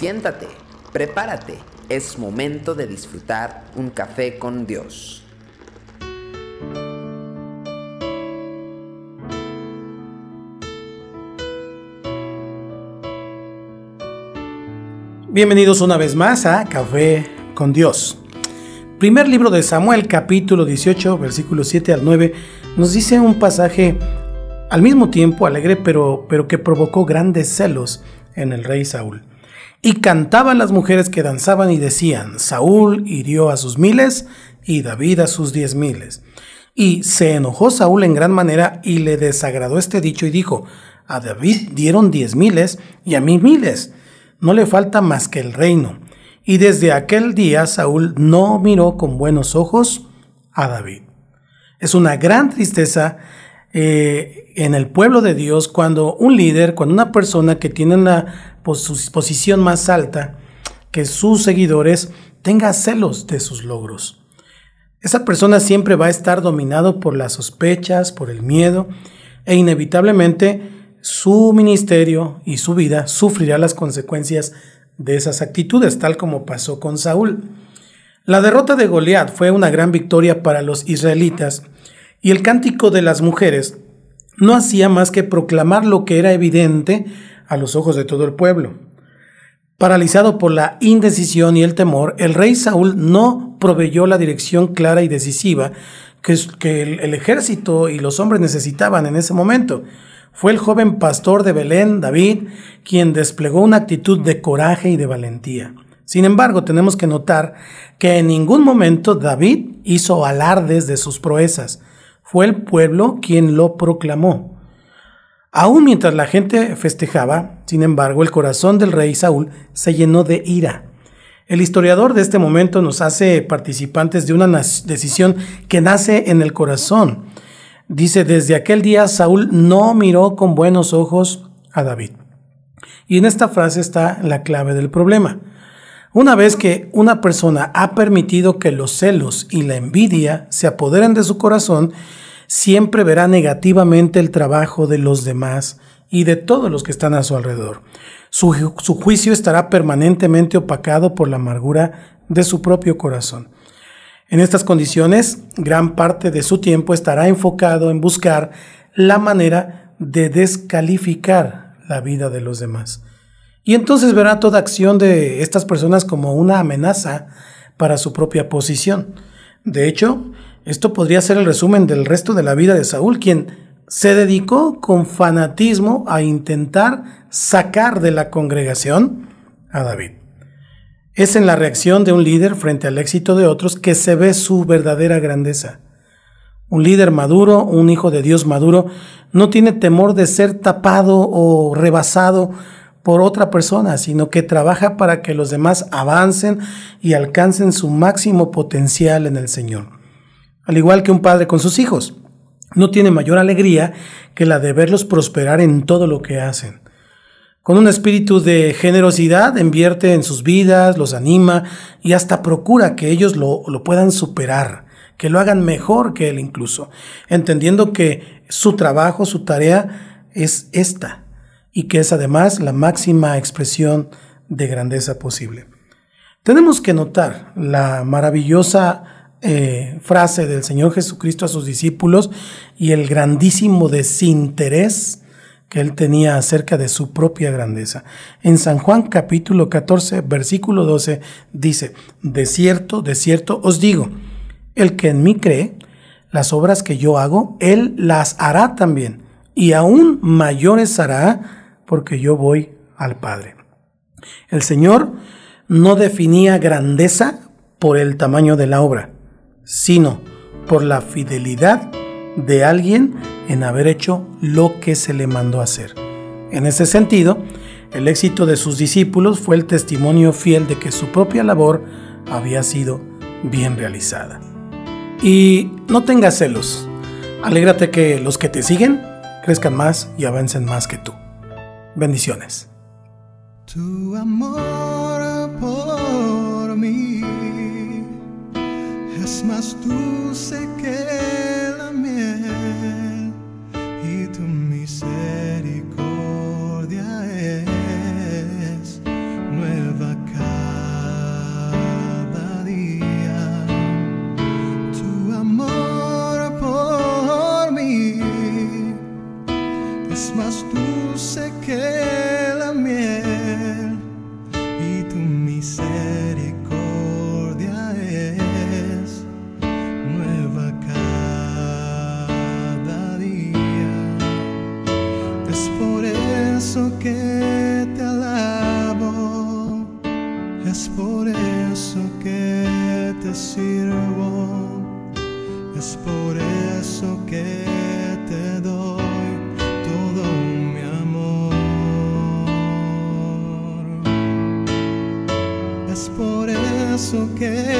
Siéntate, prepárate, es momento de disfrutar un café con Dios. Bienvenidos una vez más a Café con Dios. Primer libro de Samuel, capítulo 18, versículos 7 al 9, nos dice un pasaje al mismo tiempo alegre, pero, pero que provocó grandes celos en el rey Saúl. Y cantaban las mujeres que danzaban y decían, Saúl hirió a sus miles y David a sus diez miles. Y se enojó Saúl en gran manera y le desagradó este dicho y dijo, a David dieron diez miles y a mí miles. No le falta más que el reino. Y desde aquel día Saúl no miró con buenos ojos a David. Es una gran tristeza eh, en el pueblo de Dios cuando un líder, cuando una persona que tiene una posición más alta que sus seguidores tenga celos de sus logros. Esa persona siempre va a estar dominado por las sospechas, por el miedo e inevitablemente su ministerio y su vida sufrirá las consecuencias de esas actitudes, tal como pasó con Saúl. La derrota de Goliat fue una gran victoria para los israelitas y el cántico de las mujeres no hacía más que proclamar lo que era evidente a los ojos de todo el pueblo. Paralizado por la indecisión y el temor, el rey Saúl no proveyó la dirección clara y decisiva que, el, ejército y los hombres necesitaban en ese momento. Fue el joven pastor de Belén, David, quien desplegó una actitud de coraje y de valentía. Sin embargo, tenemos que notar que en ningún momento David hizo alardes de sus proezas. Fue el pueblo quien lo proclamó. Aún mientras la gente festejaba, sin embargo, el corazón del rey Saúl se llenó de ira. El historiador de este momento nos hace participantes de una decisión que nace en el corazón. Dice, desde aquel día Saúl no miró con buenos ojos a David. Y en esta frase está la clave del problema. Una vez que una persona ha permitido que los celos y la envidia se apoderen de su corazón, siempre verá negativamente el trabajo de los demás y de todos los que están a su alrededor. Su, juicio estará permanentemente opacado por la amargura de su propio corazón. En estas condiciones, gran parte de su tiempo estará enfocado en buscar la manera de descalificar la vida de los demás. Y entonces verá toda acción de estas personas como una amenaza para su propia posición. De hecho, esto podría ser el resumen del resto de la vida de Saúl, quien se dedicó con fanatismo a intentar sacar de la congregación a David. Es en la reacción de un líder frente al éxito de otros que se ve su verdadera grandeza. Un líder maduro, un hijo de Dios maduro, no tiene temor de ser tapado o rebasado por otra persona, sino que trabaja para que los demás avancen y alcancen su máximo potencial en el Señor al igual que un padre con sus hijos. No tiene mayor alegría que la de verlos prosperar en todo lo que hacen. Con un espíritu de generosidad invierte en sus vidas, los anima y hasta procura que ellos lo, lo puedan superar, que lo hagan mejor que él incluso, entendiendo que su trabajo, su tarea es esta y que es además la máxima expresión de grandeza posible. Tenemos que notar la maravillosa eh, frase del Señor Jesucristo a sus discípulos y el grandísimo desinterés que él tenía acerca de su propia grandeza. En San Juan capítulo 14, versículo 12 dice, de cierto, de cierto os digo, el que en mí cree, las obras que yo hago, él las hará también, y aún mayores hará, porque yo voy al Padre. El Señor no definía grandeza por el tamaño de la obra, sino por la fidelidad de alguien en haber hecho lo que se le mandó hacer. En ese sentido, el éxito de sus discípulos fue el testimonio fiel de que su propia labor había sido bien realizada. Y no tengas celos. Alégrate que los que te siguen crezcan más y avancen más que tú. Bendiciones. Tu amor por mí es más dulce que miel y tu misericordia es nueva cada día. Es por eso que te alabo, es por eso que te sirvo, que